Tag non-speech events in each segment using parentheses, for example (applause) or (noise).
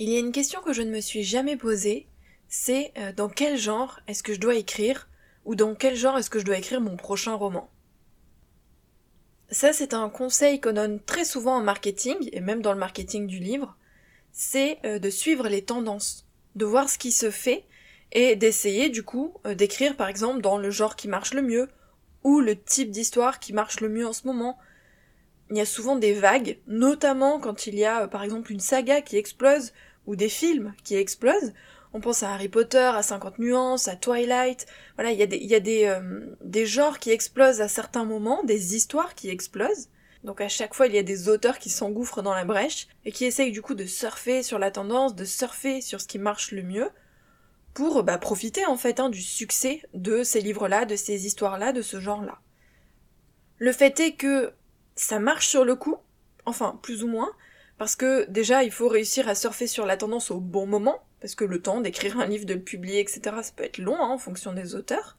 Il y a une question que je ne me suis jamais posée, c'est euh, dans quel genre est-ce que je dois écrire ou dans quel genre est-ce que je dois écrire mon prochain roman? Ça, c'est un conseil qu'on donne très souvent en marketing, et même dans le marketing du livre, c'est euh, de suivre les tendances, de voir ce qui se fait, et d'essayer du coup euh, d'écrire par exemple dans le genre qui marche le mieux, ou le type d'histoire qui marche le mieux en ce moment. Il y a souvent des vagues, notamment quand il y a par exemple une saga qui explose, ou des films qui explosent. On pense à Harry Potter, à 50 nuances, à Twilight. Voilà, il y a euh, des genres qui explosent à certains moments, des histoires qui explosent. Donc à chaque fois, il y a des auteurs qui s'engouffrent dans la brèche et qui essayent du coup de surfer sur la tendance, de surfer sur ce qui marche le mieux pour bah, profiter en fait hein, du succès de ces livres-là, de ces histoires-là, de ce genre-là. Le fait est que ça marche sur le coup, enfin plus ou moins, parce que déjà, il faut réussir à surfer sur la tendance au bon moment, parce que le temps d'écrire un livre, de le publier, etc., ça peut être long hein, en fonction des auteurs.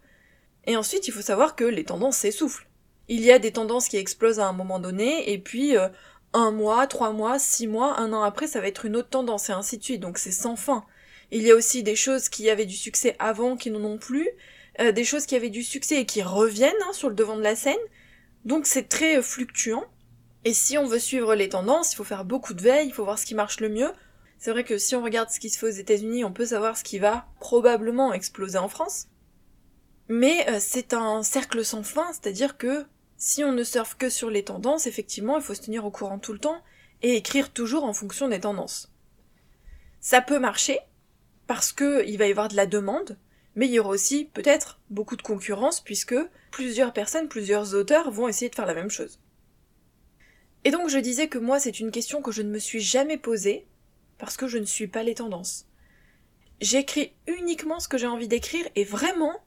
Et ensuite, il faut savoir que les tendances s'essoufflent. Il y a des tendances qui explosent à un moment donné, et puis euh, un mois, trois mois, six mois, un an après, ça va être une autre tendance, et ainsi de suite, donc c'est sans fin. Il y a aussi des choses qui avaient du succès avant qui n'en ont plus, euh, des choses qui avaient du succès et qui reviennent hein, sur le devant de la scène, donc c'est très euh, fluctuant. Et si on veut suivre les tendances, il faut faire beaucoup de veille, il faut voir ce qui marche le mieux. C'est vrai que si on regarde ce qui se fait aux États-Unis, on peut savoir ce qui va probablement exploser en France. Mais euh, c'est un cercle sans fin, c'est-à-dire que si on ne surfe que sur les tendances, effectivement, il faut se tenir au courant tout le temps et écrire toujours en fonction des tendances. Ça peut marcher parce que il va y avoir de la demande, mais il y aura aussi peut-être beaucoup de concurrence puisque plusieurs personnes, plusieurs auteurs vont essayer de faire la même chose. Et donc je disais que moi c'est une question que je ne me suis jamais posée, parce que je ne suis pas les tendances. J'écris uniquement ce que j'ai envie d'écrire et vraiment,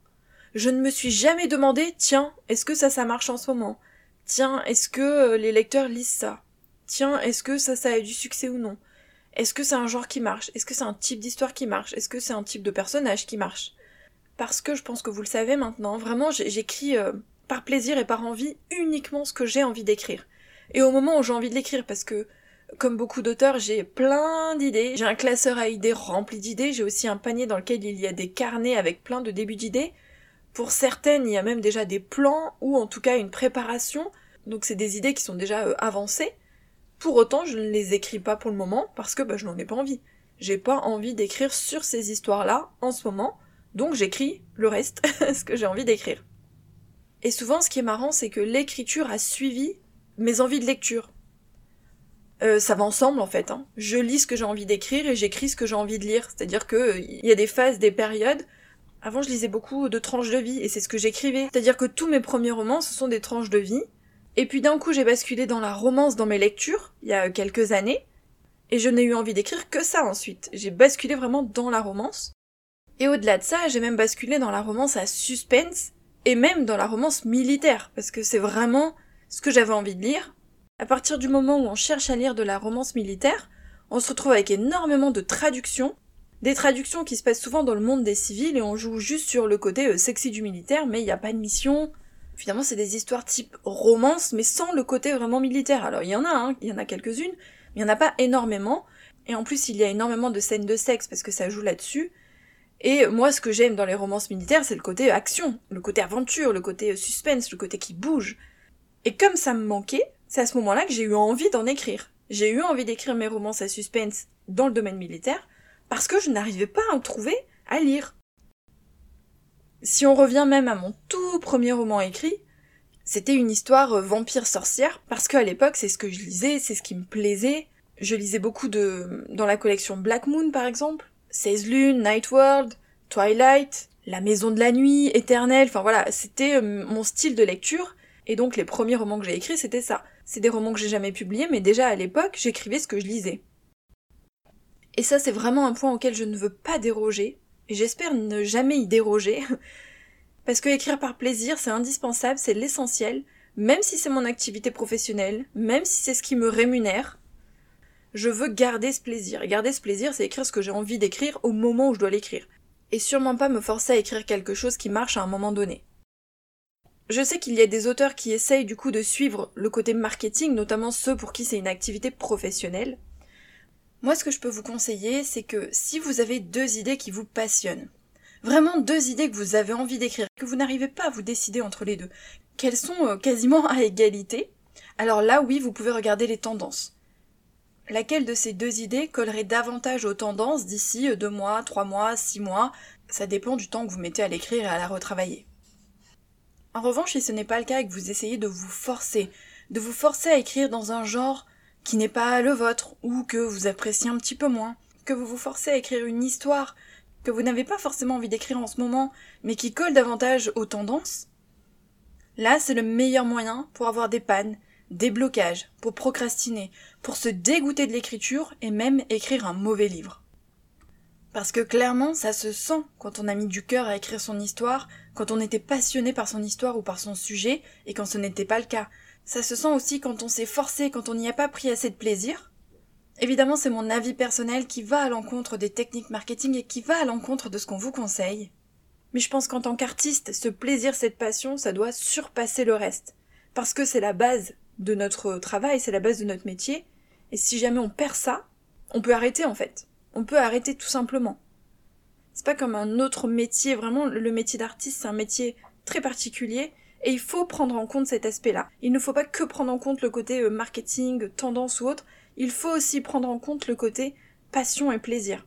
je ne me suis jamais demandé, tiens, est-ce que ça ça marche en ce moment? Tiens, est-ce que euh, les lecteurs lisent ça? Tiens, est-ce que ça ça a du succès ou non? Est-ce que c'est un genre qui marche? Est-ce que c'est un type d'histoire qui marche? Est-ce que c'est un type de personnage qui marche? Parce que je pense que vous le savez maintenant, vraiment j'écris euh, par plaisir et par envie uniquement ce que j'ai envie d'écrire et au moment où j'ai envie de l'écrire parce que comme beaucoup d'auteurs, j'ai plein d'idées. J'ai un classeur à idées rempli d'idées. J'ai aussi un panier dans lequel il y a des carnets avec plein de débuts d'idées. Pour certaines, il y a même déjà des plans ou en tout cas une préparation. Donc c'est des idées qui sont déjà euh, avancées. Pour autant, je ne les écris pas pour le moment parce que bah, je n'en ai pas envie. J'ai pas envie d'écrire sur ces histoires-là en ce moment. Donc j'écris le reste, (laughs) ce que j'ai envie d'écrire. Et souvent, ce qui est marrant, c'est que l'écriture a suivi mes envies de lecture. Euh, ça va ensemble en fait. Hein. Je lis ce que j'ai envie d'écrire et j'écris ce que j'ai envie de lire. C'est-à-dire que il y a des phases, des périodes. Avant, je lisais beaucoup de tranches de vie et c'est ce que j'écrivais. C'est-à-dire que tous mes premiers romans, ce sont des tranches de vie. Et puis d'un coup, j'ai basculé dans la romance dans mes lectures, il y a quelques années. Et je n'ai eu envie d'écrire que ça ensuite. J'ai basculé vraiment dans la romance. Et au-delà de ça, j'ai même basculé dans la romance à suspense et même dans la romance militaire. Parce que c'est vraiment ce que j'avais envie de lire. À partir du moment où on cherche à lire de la romance militaire, on se retrouve avec énormément de traductions, des traductions qui se passent souvent dans le monde des civils et on joue juste sur le côté euh, sexy du militaire, mais il n'y a pas de mission. Finalement, c'est des histoires type romance, mais sans le côté vraiment militaire. Alors, il y en a, hein, il y en a quelques-unes, mais il n'y en a pas énormément. Et en plus, il y a énormément de scènes de sexe parce que ça joue là-dessus. Et moi, ce que j'aime dans les romances militaires, c'est le côté action, le côté aventure, le côté euh, suspense, le côté qui bouge. Et comme ça me manquait, c'est à ce moment-là que j'ai eu envie d'en écrire. J'ai eu envie d'écrire mes romances à suspense dans le domaine militaire parce que je n'arrivais pas à en trouver à lire. Si on revient même à mon tout premier roman écrit, c'était une histoire euh, vampire-sorcière parce qu'à l'époque c'est ce que je lisais, c'est ce qui me plaisait. Je lisais beaucoup de dans la collection Black Moon par exemple, 16 lunes, Night World, Twilight, La Maison de la Nuit, Éternelle, enfin voilà, c'était euh, mon style de lecture et donc les premiers romans que j'ai écrits, c'était ça. C'est des romans que j'ai jamais publiés, mais déjà à l'époque, j'écrivais ce que je lisais. Et ça, c'est vraiment un point auquel je ne veux pas déroger, et j'espère ne jamais y déroger, (laughs) parce que écrire par plaisir, c'est indispensable, c'est l'essentiel, même si c'est mon activité professionnelle, même si c'est ce qui me rémunère, je veux garder ce plaisir. Et garder ce plaisir, c'est écrire ce que j'ai envie d'écrire au moment où je dois l'écrire. Et sûrement pas me forcer à écrire quelque chose qui marche à un moment donné. Je sais qu'il y a des auteurs qui essayent du coup de suivre le côté marketing, notamment ceux pour qui c'est une activité professionnelle. Moi, ce que je peux vous conseiller, c'est que si vous avez deux idées qui vous passionnent, vraiment deux idées que vous avez envie d'écrire, que vous n'arrivez pas à vous décider entre les deux, qu'elles sont euh, quasiment à égalité, alors là oui, vous pouvez regarder les tendances. Laquelle de ces deux idées collerait davantage aux tendances d'ici euh, deux mois, trois mois, six mois? Ça dépend du temps que vous mettez à l'écrire et à la retravailler. En revanche, si ce n'est pas le cas et que vous essayez de vous forcer, de vous forcer à écrire dans un genre qui n'est pas le vôtre, ou que vous appréciez un petit peu moins, que vous vous forcez à écrire une histoire que vous n'avez pas forcément envie d'écrire en ce moment, mais qui colle davantage aux tendances, là c'est le meilleur moyen pour avoir des pannes, des blocages, pour procrastiner, pour se dégoûter de l'écriture et même écrire un mauvais livre. Parce que clairement, ça se sent quand on a mis du cœur à écrire son histoire, quand on était passionné par son histoire ou par son sujet, et quand ce n'était pas le cas. Ça se sent aussi quand on s'est forcé, quand on n'y a pas pris assez de plaisir. Évidemment, c'est mon avis personnel qui va à l'encontre des techniques marketing et qui va à l'encontre de ce qu'on vous conseille. Mais je pense qu'en tant qu'artiste, ce plaisir, cette passion, ça doit surpasser le reste. Parce que c'est la base de notre travail, c'est la base de notre métier. Et si jamais on perd ça, on peut arrêter en fait. On peut arrêter tout simplement. C'est pas comme un autre métier, vraiment, le métier d'artiste, c'est un métier très particulier et il faut prendre en compte cet aspect-là. Il ne faut pas que prendre en compte le côté euh, marketing, tendance ou autre, il faut aussi prendre en compte le côté passion et plaisir.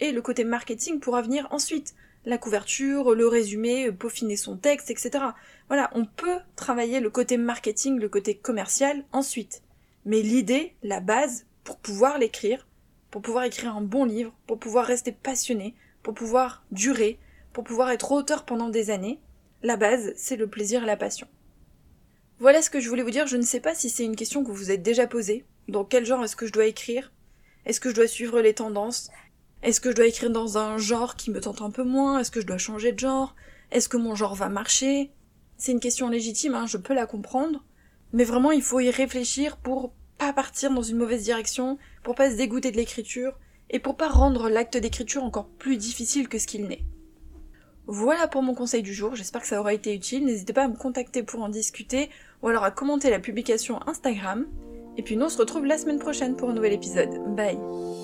Et le côté marketing pourra venir ensuite. La couverture, le résumé, peaufiner son texte, etc. Voilà, on peut travailler le côté marketing, le côté commercial ensuite. Mais l'idée, la base, pour pouvoir l'écrire, pour pouvoir écrire un bon livre, pour pouvoir rester passionné, pour pouvoir durer, pour pouvoir être auteur pendant des années, la base, c'est le plaisir et la passion. Voilà ce que je voulais vous dire. Je ne sais pas si c'est une question que vous vous êtes déjà posée. Dans quel genre est-ce que je dois écrire? Est-ce que je dois suivre les tendances? Est-ce que je dois écrire dans un genre qui me tente un peu moins? Est-ce que je dois changer de genre? Est-ce que mon genre va marcher? C'est une question légitime, hein, je peux la comprendre. Mais vraiment, il faut y réfléchir pour pas partir dans une mauvaise direction, pour pas se dégoûter de l'écriture, et pour pas rendre l'acte d'écriture encore plus difficile que ce qu'il n'est. Voilà pour mon conseil du jour, j'espère que ça aura été utile. N'hésitez pas à me contacter pour en discuter ou alors à commenter la publication Instagram. Et puis nous on se retrouve la semaine prochaine pour un nouvel épisode. Bye